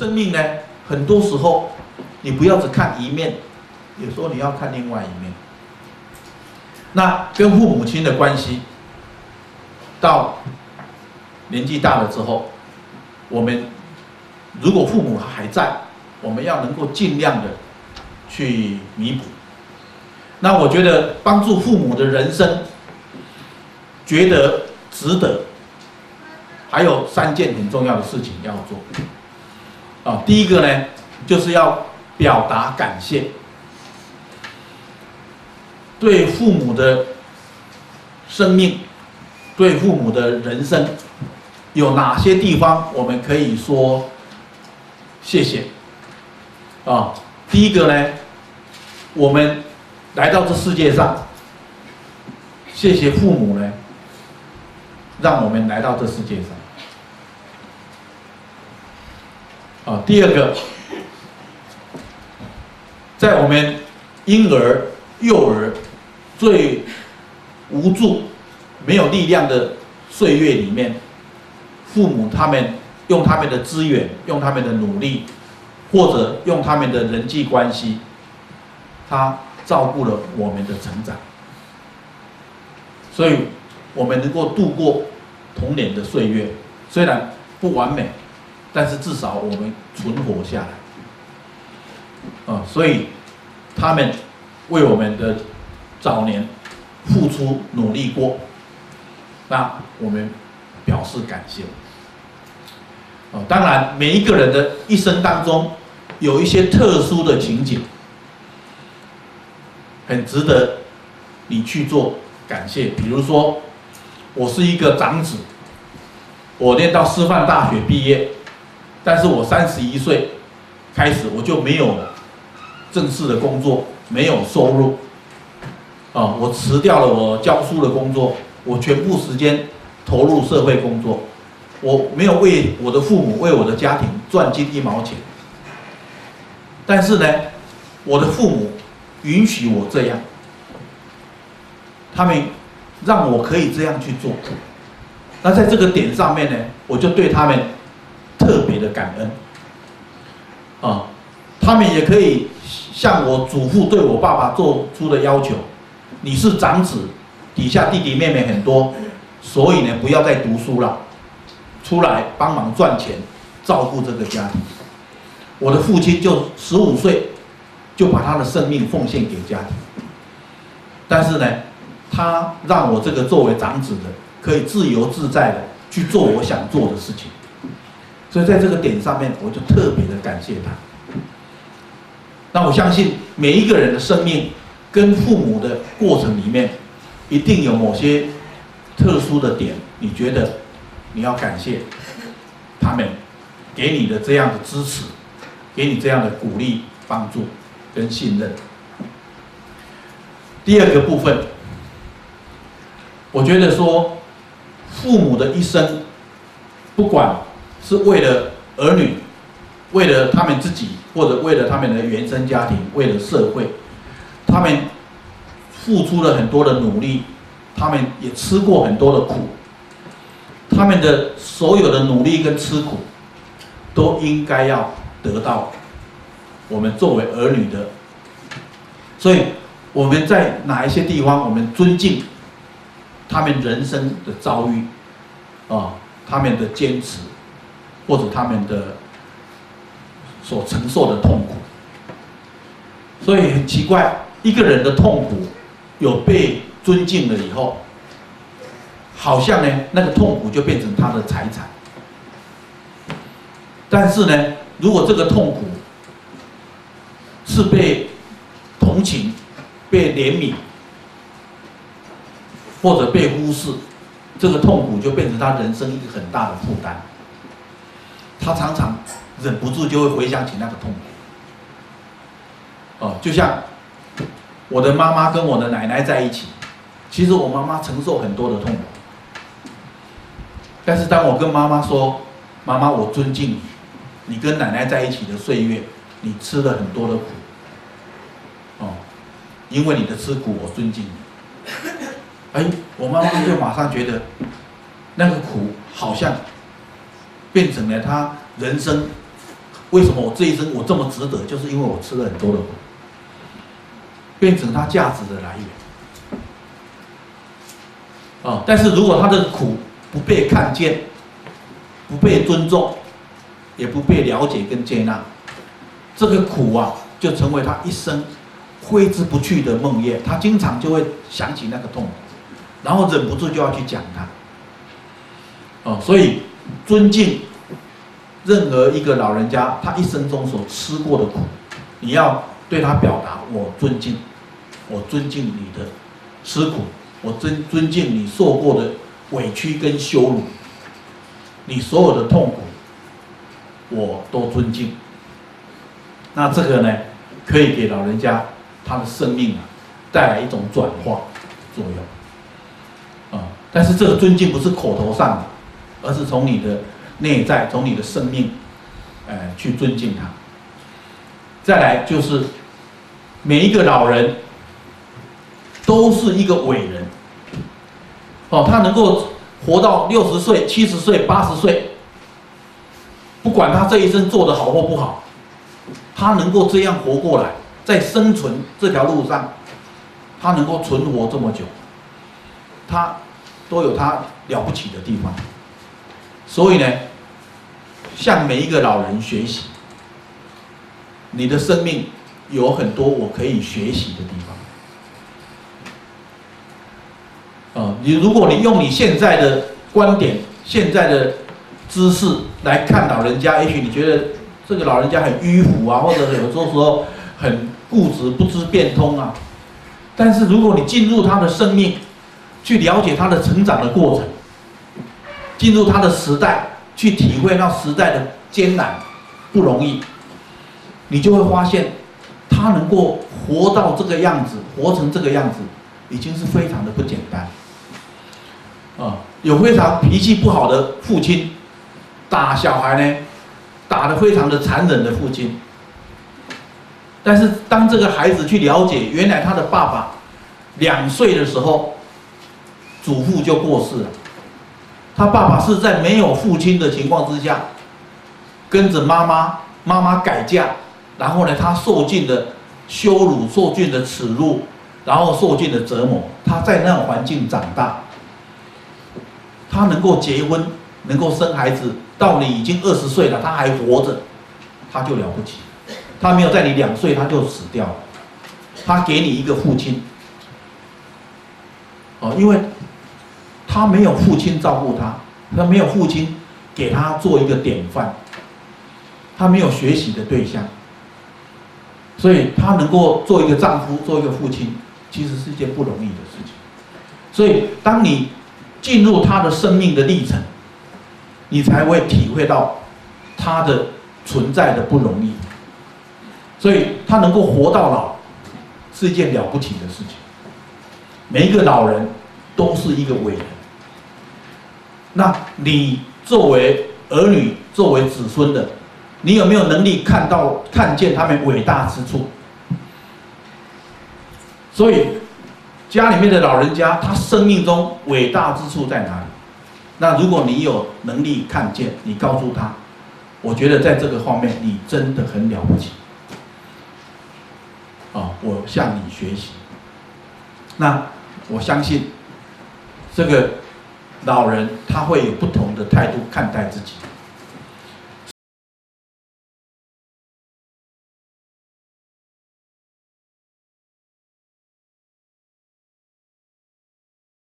生命呢，很多时候你不要只看一面，有时候你要看另外一面。那跟父母亲的关系，到年纪大了之后，我们如果父母还在，我们要能够尽量的去弥补。那我觉得帮助父母的人生，觉得值得。还有三件很重要的事情要做。啊，第一个呢，就是要表达感谢。对父母的生命，对父母的人生，有哪些地方我们可以说谢谢？啊，第一个呢，我们来到这世界上，谢谢父母呢，让我们来到这世界上。啊，第二个，在我们婴儿、幼儿。最无助、没有力量的岁月里面，父母他们用他们的资源、用他们的努力，或者用他们的人际关系，他照顾了我们的成长，所以我们能够度过童年的岁月，虽然不完美，但是至少我们存活下来。啊，所以他们为我们的。早年付出努力过，那我们表示感谢。哦，当然，每一个人的一生当中有一些特殊的情景，很值得你去做感谢。比如说，我是一个长子，我念到师范大学毕业，但是我三十一岁开始我就没有正式的工作，没有收入。啊！我辞掉了我教书的工作，我全部时间投入社会工作，我没有为我的父母、为我的家庭赚进一毛钱。但是呢，我的父母允许我这样，他们让我可以这样去做。那在这个点上面呢，我就对他们特别的感恩。啊，他们也可以像我祖父对我爸爸做出的要求。你是长子，底下弟弟妹妹很多，所以呢，不要再读书了，出来帮忙赚钱，照顾这个家庭。我的父亲就十五岁，就把他的生命奉献给家庭。但是呢，他让我这个作为长子的，可以自由自在的去做我想做的事情。所以在这个点上面，我就特别的感谢他。那我相信每一个人的生命。跟父母的过程里面，一定有某些特殊的点，你觉得你要感谢他们给你的这样的支持，给你这样的鼓励、帮助跟信任。第二个部分，我觉得说父母的一生，不管是为了儿女，为了他们自己，或者为了他们的原生家庭，为了社会。他们付出了很多的努力，他们也吃过很多的苦，他们的所有的努力跟吃苦，都应该要得到我们作为儿女的。所以我们在哪一些地方，我们尊敬他们人生的遭遇，啊，他们的坚持，或者他们的所承受的痛苦。所以很奇怪。一个人的痛苦有被尊敬了以后，好像呢，那个痛苦就变成他的财产。但是呢，如果这个痛苦是被同情、被怜悯，或者被忽视，这个痛苦就变成他人生一个很大的负担。他常常忍不住就会回想起那个痛苦。哦，就像。我的妈妈跟我的奶奶在一起，其实我妈妈承受很多的痛苦。但是当我跟妈妈说：“妈妈，我尊敬你，你跟奶奶在一起的岁月，你吃了很多的苦，哦，因为你的吃苦，我尊敬你。”哎，我妈妈就马上觉得，那个苦好像变成了他人生为什么我这一生我这么值得？就是因为我吃了很多的苦，变成他价值的来源。啊，但是如果他的苦不被看见，不被尊重，也不被了解跟接纳，这个苦啊，就成为他一生挥之不去的梦魇。他经常就会想起那个痛，然后忍不住就要去讲他。哦，所以尊敬任何一个老人家，他一生中所吃过的苦，你要对他表达我尊敬，我尊敬你的吃苦，我尊尊敬你受过的委屈跟羞辱，你所有的痛苦，我都尊敬。那这个呢，可以给老人家他的生命啊带来一种转化作用啊。但是这个尊敬不是口头上的。而是从你的内在，从你的生命，呃，去尊敬他。再来就是，每一个老人都是一个伟人，哦，他能够活到六十岁、七十岁、八十岁，不管他这一生做得好或不好，他能够这样活过来，在生存这条路上，他能够存活这么久，他都有他了不起的地方。所以呢，向每一个老人学习，你的生命有很多我可以学习的地方。啊，你如果你用你现在的观点、现在的知识来看老人家，也许你觉得这个老人家很迂腐啊，或者有时候说很固执、不知变通啊。但是如果你进入他的生命，去了解他的成长的过程。进入他的时代，去体会那时代的艰难、不容易，你就会发现，他能够活到这个样子，活成这个样子，已经是非常的不简单。啊，有非常脾气不好的父亲，打小孩呢，打得非常的残忍的父亲。但是当这个孩子去了解，原来他的爸爸两岁的时候，祖父就过世了。他爸爸是在没有父亲的情况之下，跟着妈妈，妈妈改嫁，然后呢，他受尽了羞辱，受尽了耻辱，然后受尽了折磨。他在那种环境长大，他能够结婚，能够生孩子，到你已经二十岁了，他还活着，他就了不起。他没有在你两岁他就死掉了，他给你一个父亲，哦，因为。他没有父亲照顾他，他没有父亲给他做一个典范，他没有学习的对象，所以他能够做一个丈夫，做一个父亲，其实是一件不容易的事情。所以，当你进入他的生命的历程，你才会体会到他的存在的不容易。所以，他能够活到老，是一件了不起的事情。每一个老人都是一个伟人。那你作为儿女、作为子孙的，你有没有能力看到、看见他们伟大之处？所以，家里面的老人家，他生命中伟大之处在哪里？那如果你有能力看见，你告诉他，我觉得在这个方面你真的很了不起。啊，我向你学习。那我相信这个。老人他会有不同的态度看待自己。